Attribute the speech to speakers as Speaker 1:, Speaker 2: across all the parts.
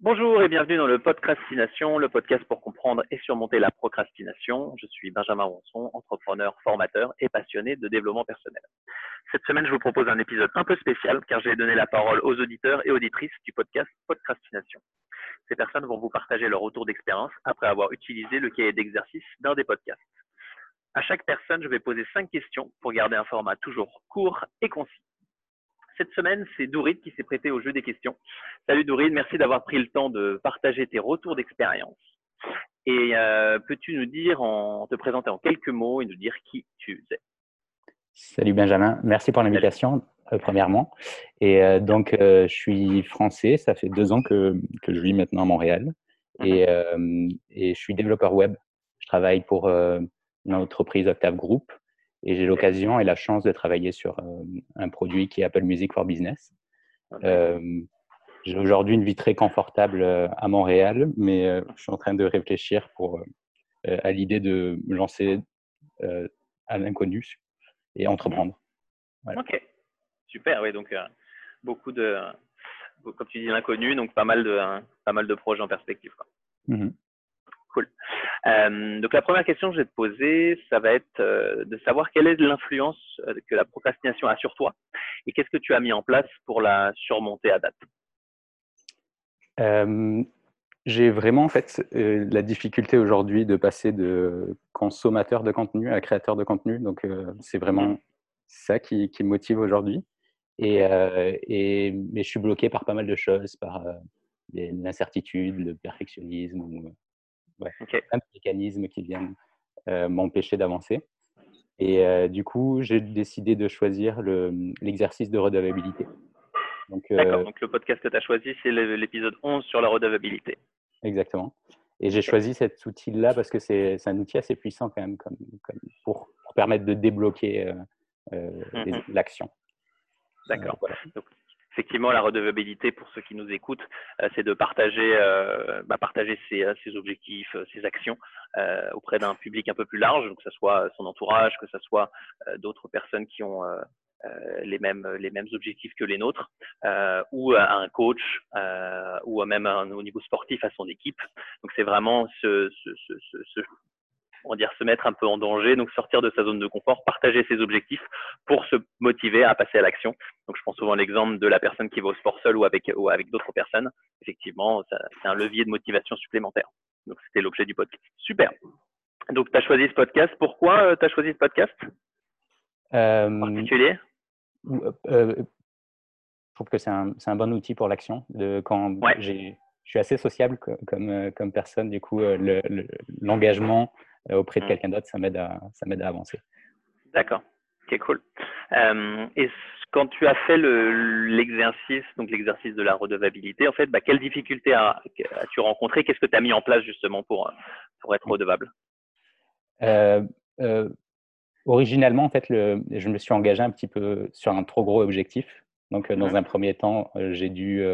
Speaker 1: Bonjour et bienvenue dans le Podcastination, le podcast pour comprendre et surmonter la procrastination. Je suis Benjamin Ronson, entrepreneur, formateur et passionné de développement personnel. Cette semaine, je vous propose un épisode un peu spécial car j'ai donné la parole aux auditeurs et auditrices du podcast Podcastination. Ces personnes vont vous partager leur retour d'expérience après avoir utilisé le cahier d'exercice d'un des podcasts. À chaque personne, je vais poser cinq questions pour garder un format toujours court et concis. Cette semaine, c'est Dourid qui s'est prêté au jeu des questions. Salut Dourid, merci d'avoir pris le temps de partager tes retours d'expérience. Et euh, peux-tu nous dire, en te présenter en quelques mots et nous dire qui tu es?
Speaker 2: Salut Benjamin, merci pour l'invitation, euh, premièrement. Et euh, donc, je suis français, ça fait deux ans que, que, je vis maintenant à Montréal. Et, mhm. et, je suis développeur web. Je travaille pour une entreprise Octave Group et j'ai l'occasion et la chance de travailler sur euh, un produit qui est Apple Music for Business. Euh, j'ai aujourd'hui une vie très confortable euh, à Montréal, mais je suis en train de réfléchir pour, à l'idée de me lancer à l'inconnu et entreprendre.
Speaker 1: Ok, super. Oui, donc beaucoup de, comme tu dis, l'inconnu, donc pas mal de, pas mal de projets en perspective. Quoi. Mmh cool. Euh, donc la première question que je vais te poser, ça va être euh, de savoir quelle est l'influence euh, que la procrastination a sur toi et qu'est-ce que tu as mis en place pour la surmonter à date?
Speaker 2: J'ai vraiment en fait la difficulté aujourd'hui de passer de consommateur de contenu à créateur de contenu. Donc c'est vraiment mmh. ça qui, me motive aujourd'hui. Et, et, mais je suis bloqué par pas mal de choses, par l'incertitude, le perfectionnisme ou ouais, plein de mécanismes qui viennent euh, m'empêcher d'avancer. Et euh, du coup, j'ai décidé de choisir l'exercice de redevabilité.
Speaker 1: Euh, D'accord, donc le podcast que tu as choisi, c'est l'épisode 11 sur la redevabilité.
Speaker 2: Exactement. Et j'ai choisi cet outil-là parce que c'est un outil assez puissant quand même comme, pour, permettre de débloquer mm-hmm. l'action.
Speaker 1: D'accord. Voilà effectivement, la redevabilité, pour ceux qui nous écoutent, euh, c'est de partager, euh, bah, partager ses, euh, ses, objectifs, ses actions auprès d'un public un peu plus large, que ce soit son entourage, que ce soit d'autres personnes qui ont les, mêmes, les mêmes objectifs que les nôtres, ou à un coach, ou même au niveau sportif à son équipe. Donc, c'est vraiment ce, ce, ce on va dire se mettre un peu en danger, donc sortir de sa zone de confort, partager ses objectifs pour se motiver à passer à l'action. Donc je prends souvent l'exemple de la personne qui va au sport seul ou avec ou avec d'autres personnes. Effectivement, c'est un levier de motivation supplémentaire. Donc c'était l'objet du podcast. Super. Donc tu as choisi ce podcast. Pourquoi euh, tu as choisi ce podcast? Euh, en particulier?
Speaker 2: euh, Je trouve que c'est un, un, bon outil pour l'action. Quand j'ai je suis assez sociable comme, comme, personne. Du coup, l'engagement auprès de mmh. quelqu'un d'autre, ça m'aide à, ça m'aide à avancer.
Speaker 1: D'accord. Ok, cool. Euh, et quand tu as fait l'exercice, donc l'exercice de la redevabilité, en fait, bah, quelles difficultés as-tu rencontré Qu'est-ce que tu as mis en place justement pour, pour être redevable?
Speaker 2: Euh, euh, Originalement, en fait, le, je me suis engagé un petit peu sur un trop gros objectif. Donc, dans mmh. un premier temps, j'ai dû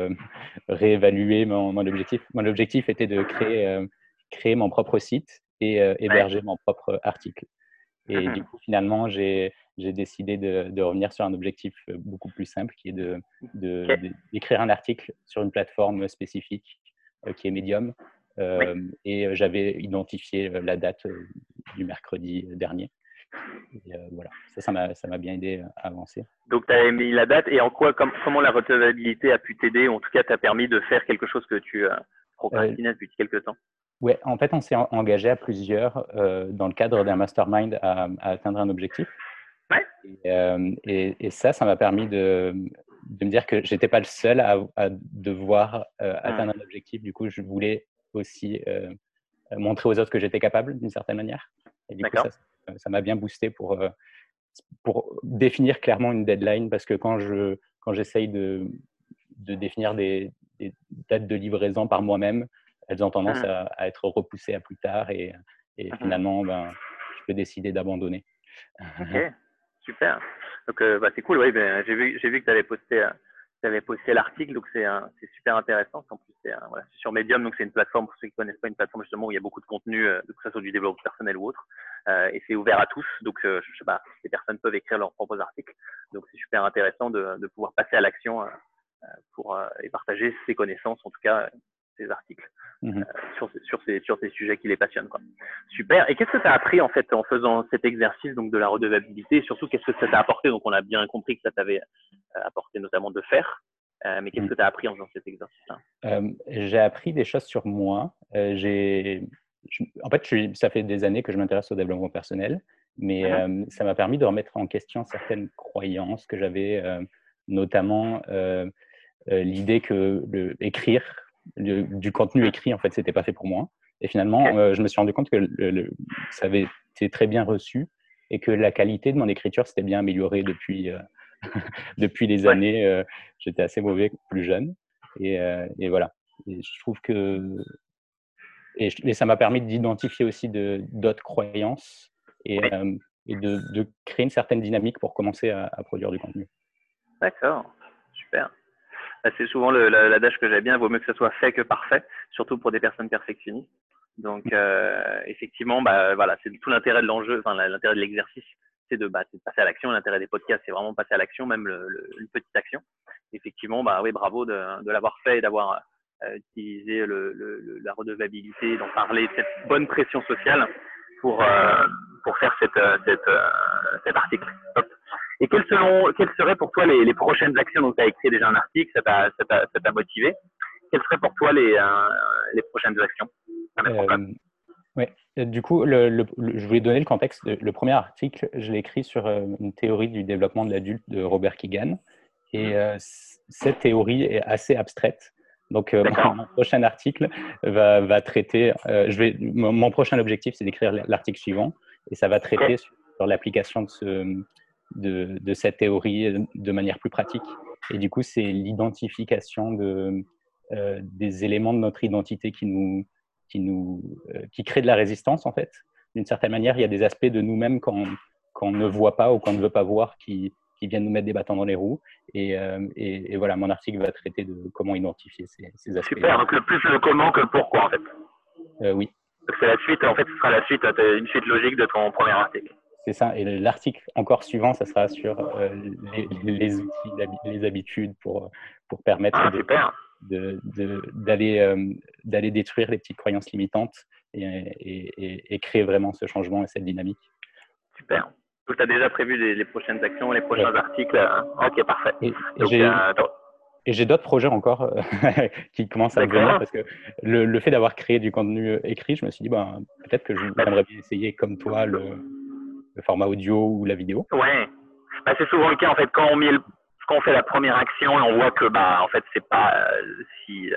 Speaker 2: réévaluer mon, mon, objectif. Mon objectif était de créer, créer mon propre site et euh, héberger mon propre article. Et du mmh coup, finalement, j'ai décidé de, de, revenir sur un objectif euh, beaucoup plus simple qui est d'écrire de, d'écrire un article sur une plateforme spécifique euh, qui est Medium. Et j'avais identifié la date du mercredi dernier. Et, voilà, ça, ça m'a bien aidé à avancer.
Speaker 1: Donc, tu as mis la date et en quoi, comment la recevabilité a pu t'aider, ou en tout cas, t'a permis de faire quelque chose que tu procrastinais depuis quelques temps?
Speaker 2: Ouais, en fait, on s'est engagé à plusieurs euh, dans le cadre d'un mastermind à, atteindre un objectif.
Speaker 1: Ouais.
Speaker 2: Euh, et, et, ça, ça m'a permis de, de, me dire que j'étais pas le seul à, à devoir euh, atteindre un objectif. Du coup, je voulais aussi montrer aux autres que j'étais capable d'une certaine manière. Et du coup, ça m'a bien boosté pour, pour définir clairement une deadline parce que quand je quand j'essaye de, de définir des, des dates de livraison par moi-même, elles ont tendance mmh. à, être repoussées à plus tard et, mmh finalement, ben, je peux décider d'abandonner.
Speaker 1: Ok, super. Donc, euh, bah, c'est cool. Oui, ben, j'ai vu, vu que tu avais posté, euh, posté l'article, donc c'est super intéressant. En plus, c'est voilà, sur Medium, donc c'est une plateforme pour ceux qui connaissent pas, une plateforme justement où il y a beaucoup de contenu, euh, que ce soit du développement personnel ou autre, et c'est ouvert à tous. Donc, je sais pas, les personnes peuvent écrire leurs propres articles. Donc, c'est super intéressant de, de pouvoir passer à l'action pour et partager ses connaissances, en tout cas ces articles mmh sur, sur, ces, sur ces sujets qui les passionnent. Quoi. Super. Et qu'est-ce que tu as appris en fait en faisant cet exercice donc de la redevabilité? Et surtout qu'est-ce que ça t'a apporté? Donc on a bien compris que ça t'avait apporté notamment de faire. mais qu'est-ce mmh. que tu as appris en faisant cet exercice-là?
Speaker 2: J'ai appris des choses sur moi. j'ai en fait, ça fait des années que je m'intéresse au développement personnel, mais mmh ça m'a permis de remettre en question certaines croyances que j'avais, notamment l'idée que le, écrire du contenu écrit, en fait, c'était pas fait pour moi. Et finalement, je me suis rendu compte que le, ça avait été très bien reçu et que la qualité de mon écriture s'était bien améliorée depuis, depuis les années. J'étais assez mauvais plus jeune. Et, et voilà. Et je trouve que et, ça m'a permis d'identifier aussi d'autres croyances et, euh, et de, de, créer une certaine dynamique pour commencer à, produire du contenu.
Speaker 1: D'accord, super. C'est souvent l'adage que j'aime bien, vaut mieux que ce soit fait que parfait, surtout pour des personnes perfectionnistes. Donc, euh, effectivement, bah, voilà, c'est tout l'intérêt de l'enjeu, enfin, l'intérêt de l'exercice, c'est de, bah, de, passer à l'action. L'intérêt des podcasts, c'est vraiment passer à l'action, même le, une petite action. Effectivement, bah, oui, bravo de, de l'avoir fait et d'avoir utiliser le, le, la redevabilité, d'en parler, cette bonne pression sociale pour, euh, pour faire cette, euh, cette, euh, cet article. Et quelles, seraient pour toi les, les prochaines actions? Donc, tu as écrit déjà un article, ça t'a motivé. Quelles seraient pour toi les, les prochaines actions?
Speaker 2: Oui, du coup, le, le, je voulais donner le contexte. Le premier article, je l'ai écrit sur une théorie du développement de l'adulte de Robert Keegan. Et mmh. cette théorie est assez abstraite. Donc, euh, mon, prochain article va, va traiter. Euh, je vais, mon, prochain objectif, c'est d'écrire l'article suivant, et ça va traiter sur, l'application de, ce, de, de, cette théorie de manière plus pratique. Et du coup, c'est l'identification de, euh, des éléments de notre identité qui nous, qui nous, qui créent de la résistance en fait. D'une certaine manière, il y a des aspects de nous-mêmes qu'on ne voit pas ou qu'on ne veut pas voir qui, qui viennent nous mettre des bâtons dans les roues. Euh, et, et, voilà, mon article va traiter de comment identifier ces, ces aspects.
Speaker 1: Super, donc le plus le comment que le pourquoi en fait.
Speaker 2: Euh, oui.
Speaker 1: C'est la suite, en fait, ce sera la suite, une suite logique de ton premier article.
Speaker 2: C'est ça. Et l'article encore suivant, ça sera sur euh, les, les, outils, les habitudes pour, pour permettre
Speaker 1: ah,
Speaker 2: de, d'aller, d'aller détruire les petites croyances limitantes et, et, et, créer vraiment ce changement et cette dynamique.
Speaker 1: Super tu as déjà prévu les, prochaines actions, les prochains articles. Hein? Ok, parfait.
Speaker 2: Et, j'ai d'autres projets encore euh, qui commencent à venir parce que le, fait d'avoir créé du contenu euh, écrit, je me suis dit, ben, peut-être que j'aimerais bien essayer comme toi le, format audio ou la vidéo.
Speaker 1: Ouais, bah, c'est souvent le cas en fait quand on, met quand on fait la première action et on voit que bah en fait c'est pas euh, si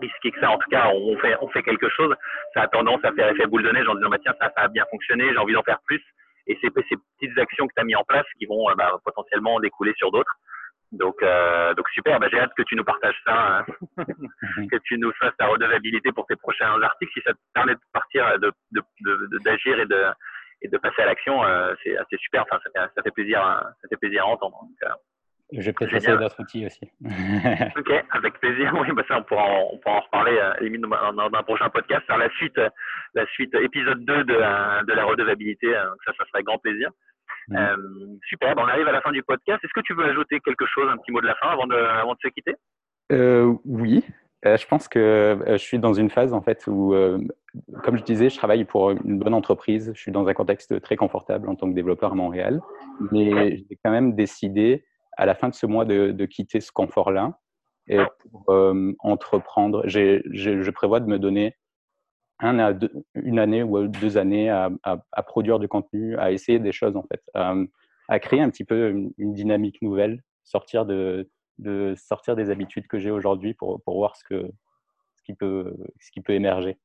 Speaker 1: risqué que ça. En tout cas, on fait on fait quelque chose, ça a tendance à faire effet boule de neige en disant bah tiens ça, ça a bien fonctionné, j'ai envie d'en faire plus et c'est ces petites actions que tu as mis en place qui vont euh, bah, potentiellement découler sur d'autres. Donc, euh, donc super, bah, j'ai hâte que tu nous partages ça, hein. que tu nous fasses ta redevabilité pour tes prochains articles. Si ça te permet de partir, d'agir de, de, d'agir et, de, et de passer à l'action, euh, c'est assez super. Enfin, ça fait, ça fait plaisir, ça fait plaisir à entendre. Donc,
Speaker 2: je vais peut-être essayer d'autres outils aussi.
Speaker 1: ok, avec plaisir. Oui, bah ça, on pourra en, on pourra en reparler euh, dans, un prochain podcast. Faire la suite, euh, la suite épisode 2 de, euh, de la redevabilité. Euh, ça, ça serait grand plaisir. Euh, super, on arrive à la fin du podcast. Est-ce que tu veux ajouter quelque chose, un petit mot de la fin avant de, avant de se quitter?
Speaker 2: Euh, je pense que je suis dans une phase en fait où, comme je disais, je travaille pour une bonne entreprise. Je suis dans un contexte très confortable en tant que développeur à Montréal, mais j'ai quand même décidé à la fin de ce mois de, quitter ce confort-là et pour euh, entreprendre. je prévois de me donner une année ou deux années à, produire du contenu, à essayer des choses en fait, à, créer un petit peu une, dynamique nouvelle, sortir de, de sortir des habitudes que j'ai aujourd'hui pour, pour voir ce que ce qui peut ce qui peut émerger.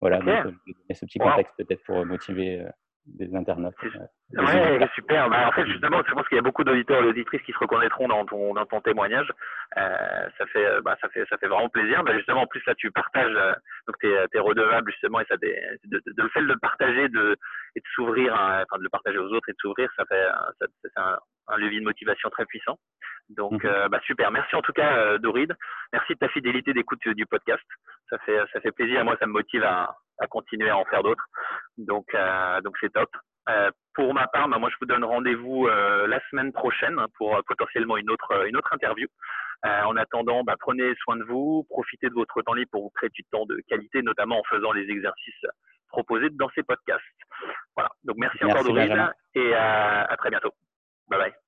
Speaker 2: Voilà, donc, euh, ce petit contexte peut-être pour motiver euh, des internautes.
Speaker 1: Euh, ouais, super. Bah, en fait, justement, je pense qu'il y a beaucoup d'auditeurs et d'auditrices qui se reconnaîtront dans ton, dans ton témoignage. Euh, ça fait, euh, bah, ça fait, ça fait vraiment plaisir. Bah, justement, en plus là, tu partages, euh, donc t'es, es redevable justement, et ça, de, de, de, le fait de le partager, de et de s'ouvrir, enfin de le partager aux autres et de s'ouvrir, ça fait, ça, c'est un, un levier de motivation très puissant. Donc, mhm. euh, bah, super. Merci en tout cas, euh, Doride. Merci de ta fidélité d'écoute du podcast. Ça fait, ça fait plaisir. Moi, ça me motive à, à continuer à en faire d'autres. Donc, euh, donc c'est top. Euh, pour ma part, bah, moi, je vous donne rendez-vous euh, la semaine prochaine pour potentiellement une autre, une autre interview. en attendant, bah, prenez soin de vous, profitez de votre temps libre pour vous créer du temps de qualité, notamment en faisant les exercices proposés dans ces podcasts. Voilà. Donc merci, encore Dorine et à très bientôt. Bye bye.